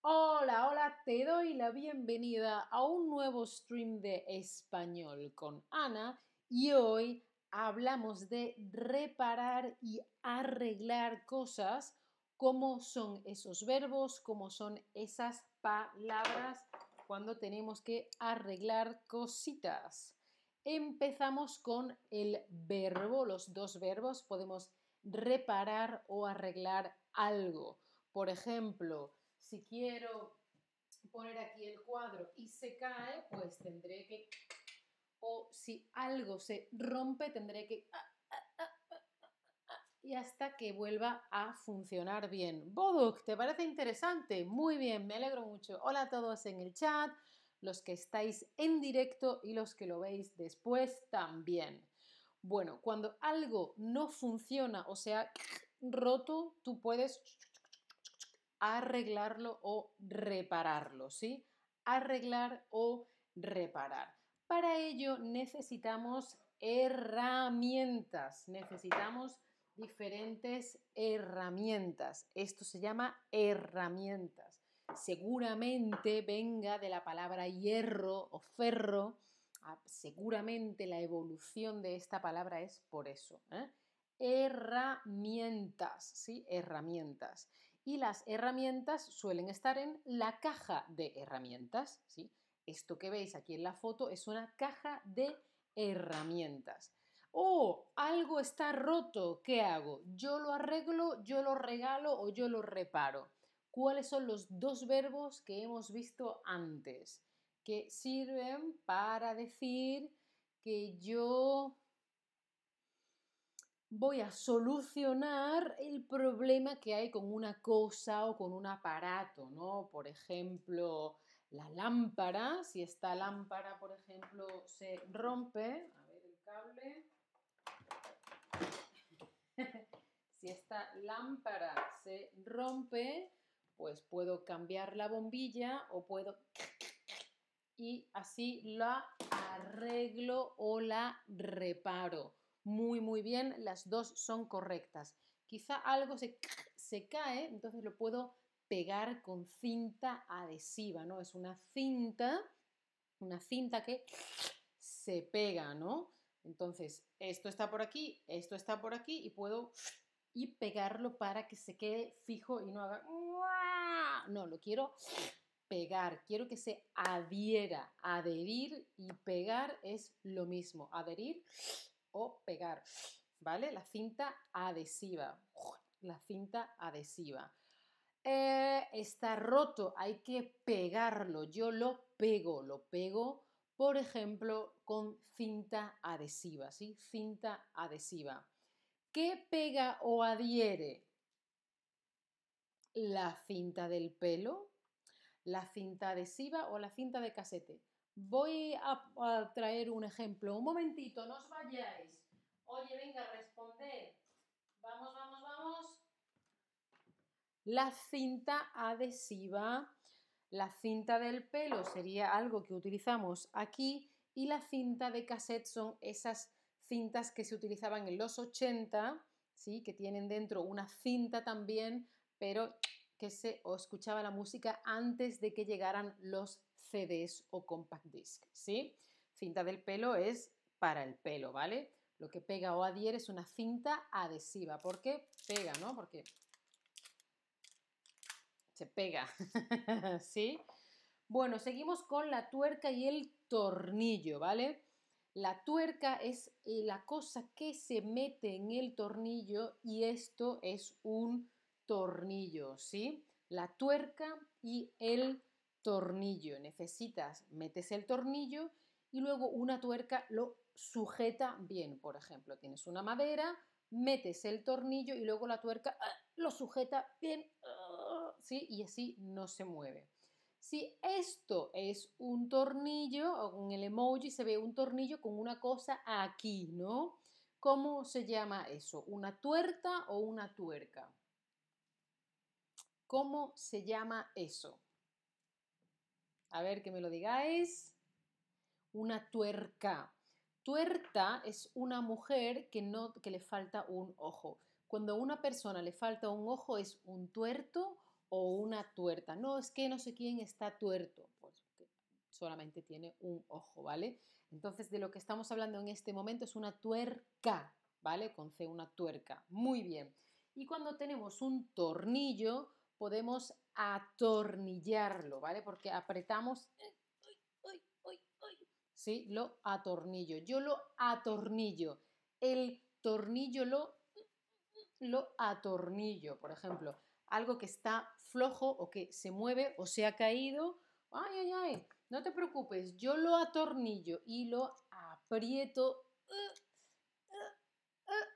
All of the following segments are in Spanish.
Hola, hola, te doy la bienvenida a un nuevo stream de español con Ana y hoy hablamos de reparar y arreglar cosas, cómo son esos verbos, cómo son esas palabras cuando tenemos que arreglar cositas. Empezamos con el verbo, los dos verbos, podemos reparar o arreglar algo. Por ejemplo, si quiero poner aquí el cuadro y se cae, pues tendré que... O si algo se rompe, tendré que... Y hasta que vuelva a funcionar bien. Boduk, ¿te parece interesante? Muy bien, me alegro mucho. Hola a todos en el chat, los que estáis en directo y los que lo veis después también. Bueno, cuando algo no funciona o sea roto, tú puedes arreglarlo o repararlo, ¿sí? Arreglar o reparar. Para ello necesitamos herramientas, necesitamos diferentes herramientas. Esto se llama herramientas. Seguramente venga de la palabra hierro o ferro. Ah, seguramente la evolución de esta palabra es por eso. ¿eh? Herramientas, ¿sí? Herramientas y las herramientas suelen estar en la caja de herramientas. ¿sí? Esto que veis aquí en la foto es una caja de herramientas. Oh, algo está roto, ¿qué hago? ¿Yo lo arreglo, yo lo regalo o yo lo reparo? ¿Cuáles son los dos verbos que hemos visto antes? Que sirven para decir que yo voy a solucionar el problema que hay con una cosa o con un aparato, ¿no? Por ejemplo, la lámpara, si esta lámpara, por ejemplo, se rompe, a ver el cable, esta lámpara se rompe, pues puedo cambiar la bombilla o puedo y así la arreglo o la reparo muy, muy bien, las dos son correctas. Quizá algo se, se cae, entonces lo puedo pegar con cinta adhesiva, ¿no? Es una cinta, una cinta que se pega, ¿no? Entonces, esto está por aquí, esto está por aquí y puedo y pegarlo para que se quede fijo y no haga... No, lo quiero pegar, quiero que se adhiera. Adherir y pegar es lo mismo. Adherir o pegar, ¿vale? La cinta adhesiva, la cinta adhesiva. Eh, está roto, hay que pegarlo. Yo lo pego, lo pego, por ejemplo, con cinta adhesiva, ¿sí? Cinta adhesiva. ¿Qué pega o adhiere? La cinta del pelo, la cinta adhesiva o la cinta de casete. Voy a, traer un ejemplo. Un momentito, no os vayáis. Oye, venga, responder. Vamos, vamos, vamos. La cinta adhesiva, la cinta del pelo sería algo que utilizamos aquí y la cinta de cassette son esas cintas que se utilizaban en los 80, ¿sí? que tienen dentro una cinta también, pero que se o escuchaba la música antes de que llegaran los CDs o compact disc, ¿sí? Cinta del pelo es para el pelo, ¿vale? Lo que pega o adhiere es una cinta adhesiva. ¿Por qué pega, no? Porque se pega, ¿sí? Bueno, seguimos con la tuerca y el tornillo, ¿vale? La tuerca es la cosa que se mete en el tornillo y esto es un tornillo, ¿sí? La tuerca y el tornillo. Necesitas, metes el tornillo y luego una tuerca lo sujeta bien. Por ejemplo, tienes una madera, metes el tornillo y luego la tuerca ah, lo sujeta bien, ah, ¿sí? Y así no se mueve. Si esto es un tornillo, o con el emoji se ve un tornillo con una cosa aquí, ¿no? ¿Cómo se llama eso? ¿Una tuerca o una tuerca? ¿Cómo se llama eso? A ver que me lo digáis. Una tuerca. Tuerta es una mujer que, no, que le falta un ojo. Cuando a una persona le falta un ojo es un tuerto o una tuerta. No, es que no sé quién está tuerto. Pues solamente tiene un ojo, ¿vale? Entonces, de lo que estamos hablando en este momento es una tuerca, ¿vale? Con C, una tuerca. Muy bien. Y cuando tenemos un tornillo, podemos atornillarlo, ¿vale? Porque apretamos, ¿sí? Lo atornillo. Yo lo atornillo. El tornillo lo, lo atornillo, por ejemplo. Algo que está flojo o que se mueve o se ha caído. Ay, ay, ay. No te preocupes, yo lo atornillo y lo aprieto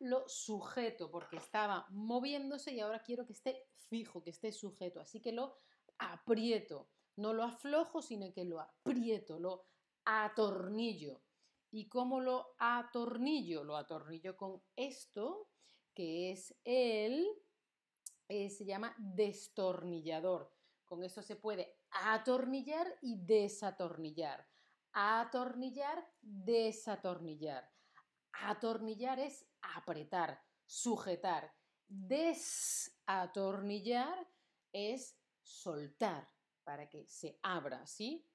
lo sujeto porque estaba moviéndose y ahora quiero que esté fijo, que esté sujeto. Así que lo aprieto. No lo aflojo, sino que lo aprieto, lo atornillo. ¿Y cómo lo atornillo? Lo atornillo con esto, que es el, eh, se llama destornillador. Con esto se puede atornillar y desatornillar. Atornillar, desatornillar. Atornillar es apretar, sujetar. Desatornillar es soltar para que se abra, ¿sí?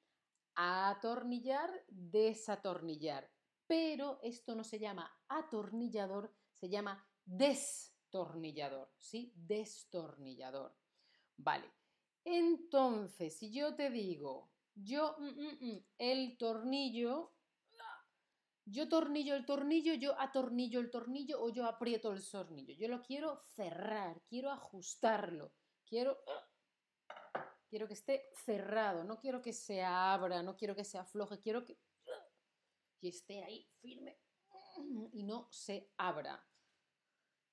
Atornillar, desatornillar. Pero esto no se llama atornillador, se llama destornillador, ¿sí? Destornillador. Vale. Entonces, si yo te digo, yo, mm, mm, mm, el tornillo yo tornillo el tornillo, yo atornillo el tornillo o yo aprieto el tornillo. Yo lo quiero cerrar, quiero ajustarlo, quiero, quiero que esté cerrado, no quiero que se abra, no quiero que se afloje, quiero que, que esté ahí firme y no se abra.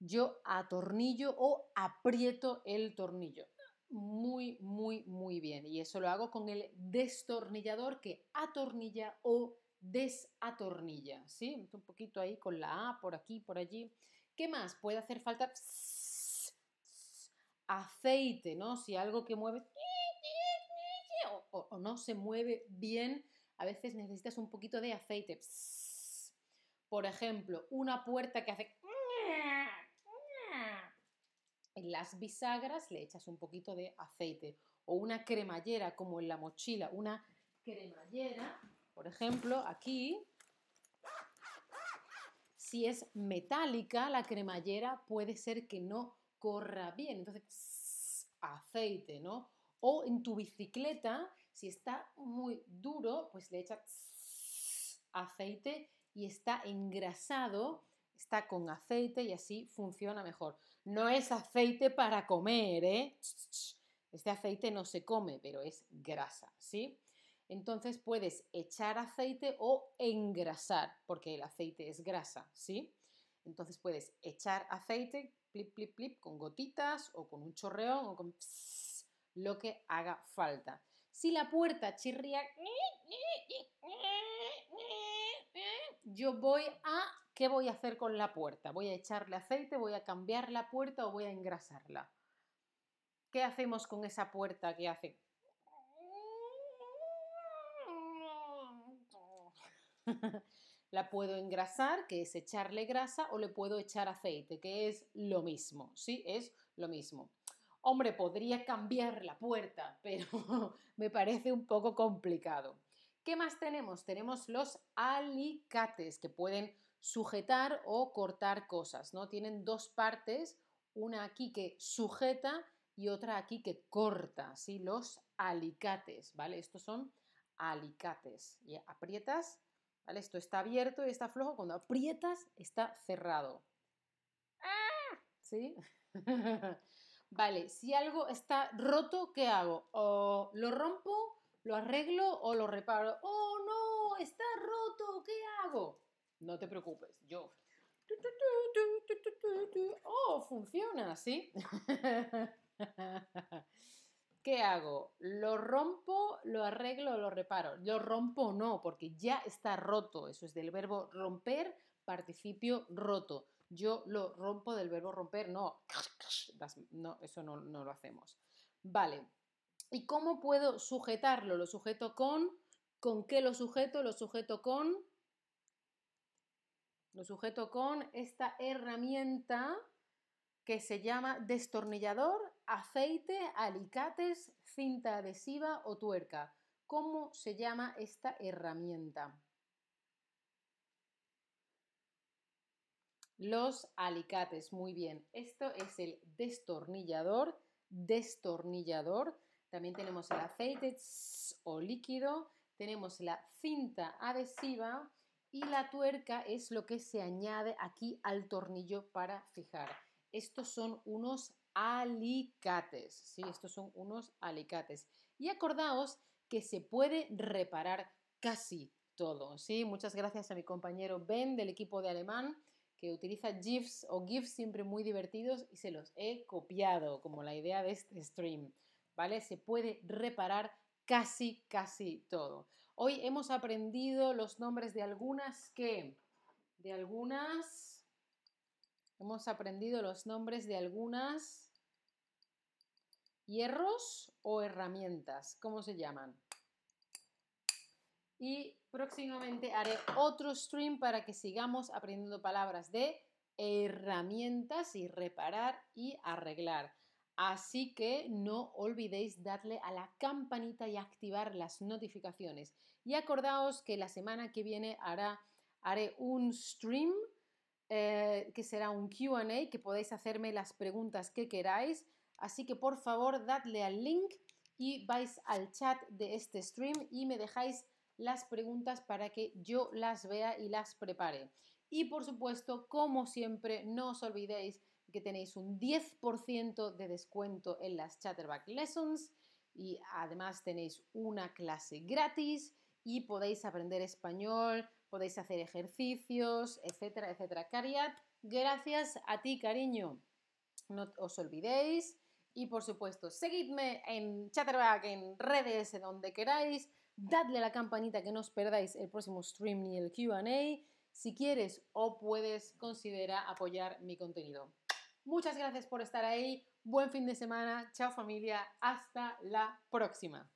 Yo atornillo o aprieto el tornillo. Muy, muy, muy bien. Y eso lo hago con el destornillador que atornilla o desatornilla, ¿sí? Un poquito ahí con la A, por aquí, por allí. ¿Qué más? Puede hacer falta aceite, ¿no? Si algo que mueve o, no se mueve bien, a veces necesitas un poquito de aceite. Por ejemplo, una puerta que hace... Las bisagras le echas un poquito de aceite. O una cremallera, como en la mochila, una cremallera por ejemplo, aquí, si es metálica, la cremallera puede ser que no corra bien. Entonces, aceite, ¿no? O en tu bicicleta, si está muy duro, pues le echas aceite y está engrasado, está con aceite y así funciona mejor. No es aceite para comer, ¿eh? Este aceite no se come, pero es grasa, ¿sí? Entonces puedes echar aceite o engrasar, porque el aceite es grasa, ¿sí? Entonces puedes echar aceite, plip, plip, plip, con gotitas o con un chorreón o con lo que haga falta. Si la puerta chirría, yo voy a, ¿qué voy a hacer con la puerta? Voy a echarle aceite, voy a cambiar la puerta o voy a engrasarla. ¿Qué hacemos con esa puerta que hace? la puedo engrasar, que es echarle grasa, o le puedo echar aceite, que es lo mismo, ¿sí? Es lo mismo. Hombre, podría cambiar la puerta, pero me parece un poco complicado. ¿Qué más tenemos? Tenemos los alicates que pueden sujetar o cortar cosas, ¿no? Tienen dos partes, una aquí que sujeta y otra aquí que corta, ¿sí? Los alicates, ¿vale? Estos son alicates. Y aprietas esto está abierto y está flojo. Cuando aprietas, está cerrado. ¿Sí? vale, si algo está roto, ¿qué hago? O lo rompo, lo arreglo o lo reparo. ¡Oh, no! ¡Está roto! ¿Qué hago? No te preocupes, yo. ¡Oh, funciona! ¿Sí? ¿Qué hago? ¿Lo rompo, lo arreglo lo reparo? Lo rompo no, porque ya está roto. Eso es del verbo romper, participio roto. Yo lo rompo del verbo romper, no. No, eso no, no lo hacemos. Vale. ¿Y cómo puedo sujetarlo? Lo sujeto con... ¿Con qué lo sujeto? Lo sujeto con... Lo sujeto con esta herramienta que se llama destornillador, aceite, alicates, cinta adhesiva o tuerca. ¿Cómo se llama esta herramienta? Los alicates, muy bien. Esto es el destornillador, destornillador. También tenemos el aceite o líquido, tenemos la cinta adhesiva y la tuerca es lo que se añade aquí al tornillo para fijar. Estos son unos alicates, ¿sí? Estos son unos alicates. Y acordaos que se puede reparar casi todo, ¿sí? Muchas gracias a mi compañero Ben del equipo de alemán que utiliza GIFs o GIFs siempre muy divertidos y se los he copiado, como la idea de este stream, ¿vale? Se puede reparar casi, casi todo. Hoy hemos aprendido los nombres de algunas que, de algunas, hemos aprendido los nombres de algunas hierros o herramientas, ¿cómo se llaman? y próximamente haré otro stream para que sigamos aprendiendo palabras de herramientas y reparar y arreglar. Así que no olvidéis darle a la campanita y activar las notificaciones. Y acordaos que la semana que viene haré un stream eh, que será un QA, que podéis hacerme las preguntas que queráis. Así que por favor dadle al link y vais al chat de este stream y me dejáis las preguntas para que yo las vea y las prepare. Y por supuesto, como siempre, no os olvidéis que tenéis un 10% de descuento en las Chatterback Lessons y además tenéis una clase gratis y podéis aprender español, podéis hacer ejercicios, etcétera, etcétera. Cariat, gracias a ti, cariño. No os olvidéis y por supuesto, seguidme en Chatterback, en redes, donde queráis dadle a la campanita que no os perdáis el próximo stream ni el QA. Si quieres o puedes, considera apoyar mi contenido. Muchas gracias por estar ahí. Buen fin de semana. Chao familia. Hasta la próxima.